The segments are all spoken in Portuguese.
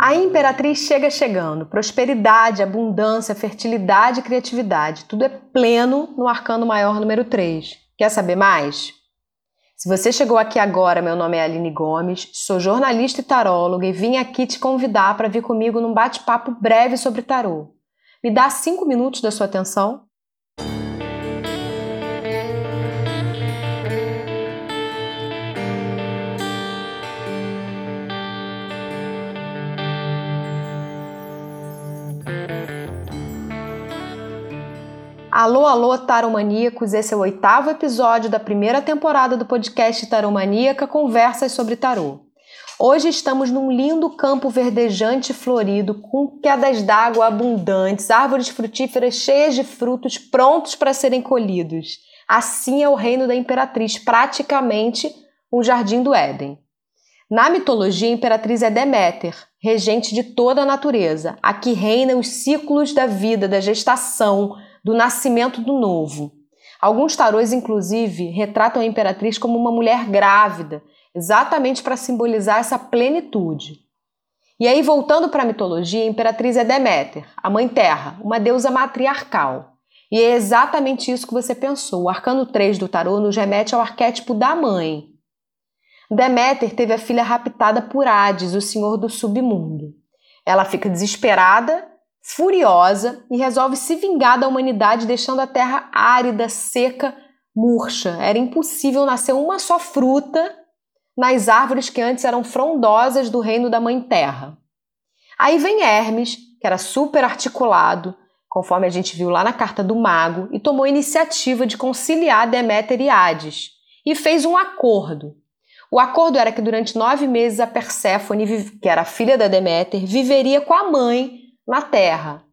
A imperatriz chega chegando. Prosperidade, abundância, fertilidade e criatividade. Tudo é pleno no arcano maior número 3. Quer saber mais? Se você chegou aqui agora, meu nome é Aline Gomes, sou jornalista e taróloga e vim aqui te convidar para vir comigo num bate-papo breve sobre tarô. Me dá cinco minutos da sua atenção? Alô, alô, taromaníacos! Esse é o oitavo episódio da primeira temporada do podcast Taromaníaca Conversas sobre Tarô. Hoje estamos num lindo campo verdejante e florido, com quedas d'água abundantes, árvores frutíferas cheias de frutos prontos para serem colhidos. Assim é o reino da imperatriz, praticamente um jardim do Éden. Na mitologia, a imperatriz é Deméter, regente de toda a natureza. Aqui reinam os ciclos da vida, da gestação, do nascimento do novo. Alguns tarôs, inclusive, retratam a imperatriz como uma mulher grávida, exatamente para simbolizar essa plenitude. E aí, voltando para a mitologia, a imperatriz é Deméter, a mãe terra, uma deusa matriarcal. E é exatamente isso que você pensou. O arcano 3 do tarô nos remete ao arquétipo da mãe. Deméter teve a filha raptada por Hades, o senhor do submundo. Ela fica desesperada furiosa e resolve se vingar da humanidade, deixando a terra árida, seca, murcha. Era impossível nascer uma só fruta nas árvores que antes eram frondosas do reino da Mãe Terra. Aí vem Hermes, que era super articulado, conforme a gente viu lá na carta do mago, e tomou iniciativa de conciliar Deméter e Hades, e fez um acordo. O acordo era que durante nove meses a Perséfone, que era filha da Deméter, viveria com a mãe na Terra.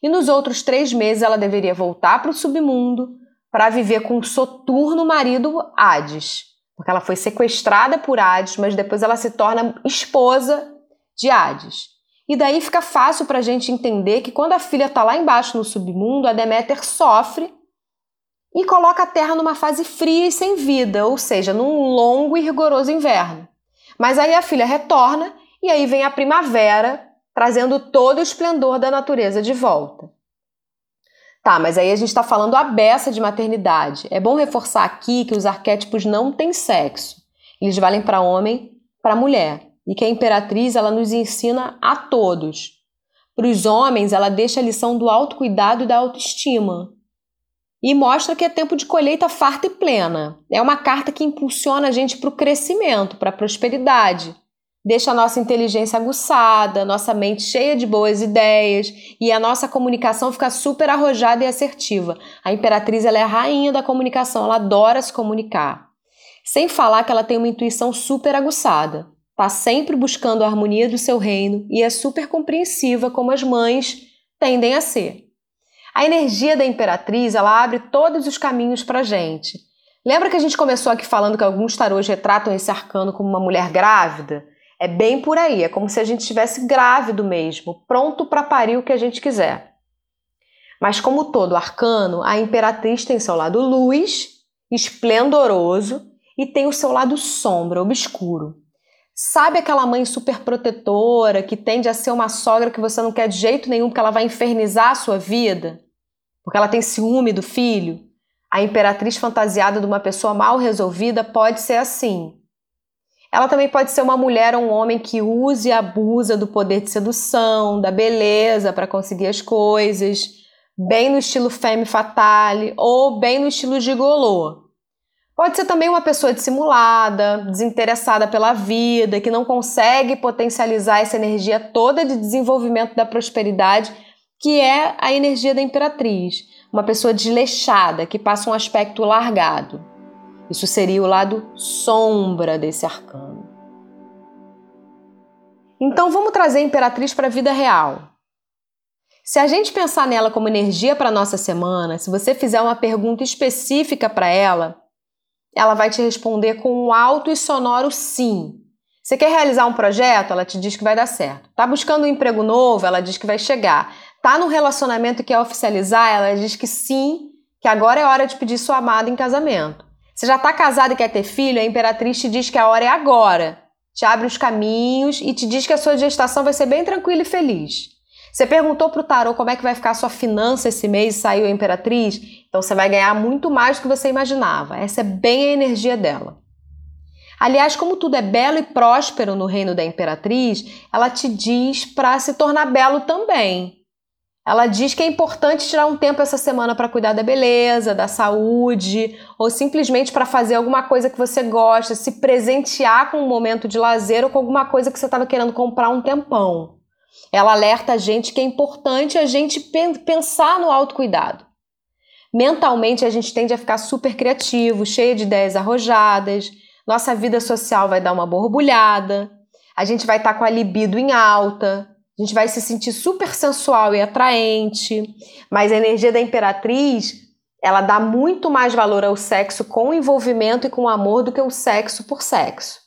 E nos outros três meses ela deveria voltar para o submundo para viver com o soturno marido Hades. Porque ela foi sequestrada por Hades, mas depois ela se torna esposa de Hades. E daí fica fácil para a gente entender que quando a filha está lá embaixo no submundo, a Deméter sofre e coloca a Terra numa fase fria e sem vida, ou seja, num longo e rigoroso inverno. Mas aí a filha retorna e aí vem a primavera trazendo todo o esplendor da natureza de volta. Tá, mas aí a gente está falando a beça de maternidade. É bom reforçar aqui que os arquétipos não têm sexo. Eles valem para homem, para mulher. E que a imperatriz ela nos ensina a todos. Para os homens, ela deixa a lição do autocuidado e da autoestima. E mostra que é tempo de colheita farta e plena. É uma carta que impulsiona a gente para o crescimento, para a prosperidade deixa a nossa inteligência aguçada, nossa mente cheia de boas ideias e a nossa comunicação fica super arrojada e assertiva. A imperatriz ela é a rainha da comunicação, ela adora se comunicar. Sem falar que ela tem uma intuição super aguçada. Está sempre buscando a harmonia do seu reino e é super compreensiva como as mães tendem a ser. A energia da imperatriz ela abre todos os caminhos para gente. Lembra que a gente começou aqui falando que alguns tarôs retratam esse arcano como uma mulher grávida? É bem por aí, é como se a gente estivesse grávido mesmo, pronto para parir o que a gente quiser. Mas como todo arcano, a imperatriz tem seu lado luz, esplendoroso, e tem o seu lado sombra, obscuro. Sabe aquela mãe super protetora que tende a ser uma sogra que você não quer de jeito nenhum porque ela vai infernizar a sua vida? Porque ela tem ciúme do filho? A imperatriz fantasiada de uma pessoa mal resolvida pode ser assim. Ela também pode ser uma mulher ou um homem que use e abusa do poder de sedução, da beleza para conseguir as coisas, bem no estilo femme fatale ou bem no estilo gigolô. Pode ser também uma pessoa dissimulada, desinteressada pela vida, que não consegue potencializar essa energia toda de desenvolvimento da prosperidade, que é a energia da imperatriz. Uma pessoa desleixada, que passa um aspecto largado. Isso seria o lado sombra desse arcano. Então vamos trazer a Imperatriz para a vida real. Se a gente pensar nela como energia para nossa semana, se você fizer uma pergunta específica para ela, ela vai te responder com um alto e sonoro sim. Você quer realizar um projeto? Ela te diz que vai dar certo. Tá buscando um emprego novo? Ela diz que vai chegar. Tá num relacionamento que quer oficializar? Ela diz que sim, que agora é hora de pedir sua amada em casamento. Você já está casado e quer ter filho, a imperatriz te diz que a hora é agora. Te abre os caminhos e te diz que a sua gestação vai ser bem tranquila e feliz. Você perguntou para o tarô como é que vai ficar a sua finança esse mês e saiu a imperatriz? Então você vai ganhar muito mais do que você imaginava. Essa é bem a energia dela. Aliás, como tudo é belo e próspero no reino da imperatriz, ela te diz para se tornar belo também. Ela diz que é importante tirar um tempo essa semana para cuidar da beleza, da saúde, ou simplesmente para fazer alguma coisa que você gosta, se presentear com um momento de lazer ou com alguma coisa que você estava querendo comprar um tempão. Ela alerta a gente que é importante a gente pensar no autocuidado. Mentalmente a gente tende a ficar super criativo, cheio de ideias arrojadas, nossa vida social vai dar uma borbulhada, a gente vai estar tá com a libido em alta, a gente vai se sentir super sensual e atraente, mas a energia da imperatriz, ela dá muito mais valor ao sexo com envolvimento e com amor do que o sexo por sexo.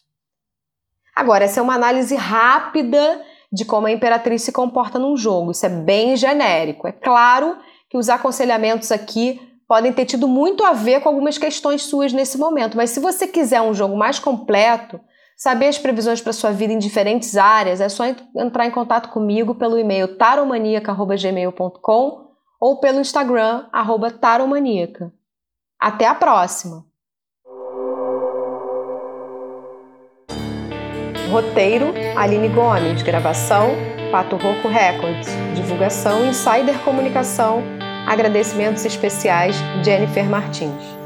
Agora, essa é uma análise rápida de como a imperatriz se comporta num jogo. Isso é bem genérico. É claro que os aconselhamentos aqui podem ter tido muito a ver com algumas questões suas nesse momento, mas se você quiser um jogo mais completo, Saber as previsões para sua vida em diferentes áreas é só entrar em contato comigo pelo e-mail taromaníaca.gmail.com ou pelo Instagram, arroba taromaníaca. Até a próxima! Roteiro, Aline Gomes. Gravação, Pato Roco Records. Divulgação, Insider Comunicação. Agradecimentos especiais, Jennifer Martins.